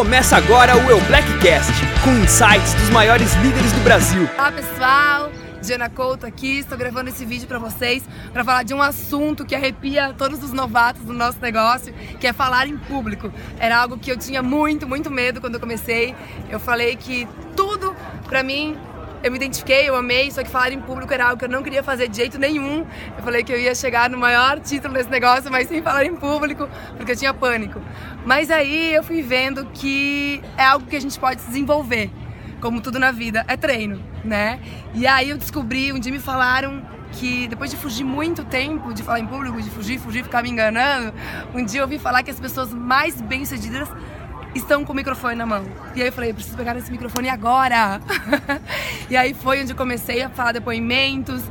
Começa agora o Eu Blackcast, com insights dos maiores líderes do Brasil. Olá pessoal, Diana Couto aqui, estou gravando esse vídeo para vocês para falar de um assunto que arrepia todos os novatos do nosso negócio, que é falar em público. Era algo que eu tinha muito, muito medo quando eu comecei. Eu falei que tudo para mim eu me identifiquei, eu amei, só que falar em público era algo que eu não queria fazer de jeito nenhum. Eu falei que eu ia chegar no maior título desse negócio, mas sem falar em público, porque eu tinha pânico. Mas aí eu fui vendo que é algo que a gente pode desenvolver, como tudo na vida, é treino, né? E aí eu descobri, um dia me falaram que depois de fugir muito tempo de falar em público, de fugir, fugir, ficar me enganando, um dia eu ouvi falar que as pessoas mais bem-sucedidas estão com o microfone na mão. E aí eu falei, eu preciso pegar esse microfone agora. e aí foi onde eu comecei a falar depoimentos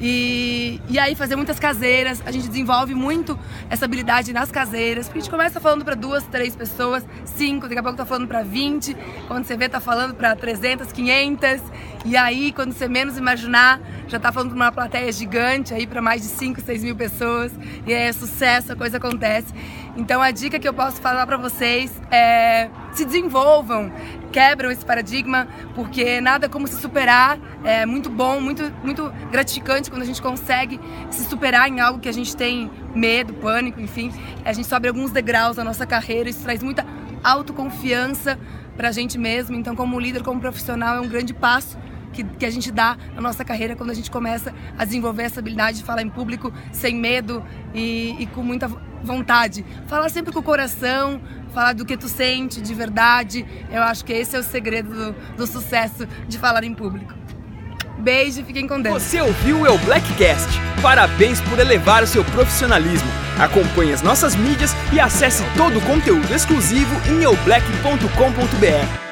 e, e aí fazer muitas caseiras. A gente desenvolve muito essa habilidade nas caseiras, porque a gente começa falando para duas, três pessoas, cinco, daqui a pouco tá falando para 20, quando você vê tá falando para 300, 500. E aí, quando você menos imaginar, já tá falando para uma plateia gigante aí para mais de 5, 6 mil pessoas. E é sucesso, a coisa acontece. Então a dica que eu posso falar para vocês é se desenvolvam, quebram esse paradigma, porque nada como se superar. É muito bom, muito, muito gratificante quando a gente consegue se superar em algo que a gente tem medo, pânico, enfim. A gente sobe alguns degraus na nossa carreira, isso traz muita autoconfiança para a gente mesmo. Então, como líder, como profissional, é um grande passo que, que, a gente dá na nossa carreira quando a gente começa a desenvolver essa habilidade de falar em público sem medo e, e com muita vontade. Falar sempre com o coração, falar do que tu sente de verdade. Eu acho que esse é o segredo do, do sucesso de falar em público. Beijo, fiquem com Deus. Você ouviu o Eu Blackcast? Parabéns por elevar o seu profissionalismo. Acompanhe as nossas mídias e acesse todo o conteúdo exclusivo em eublack.com.br.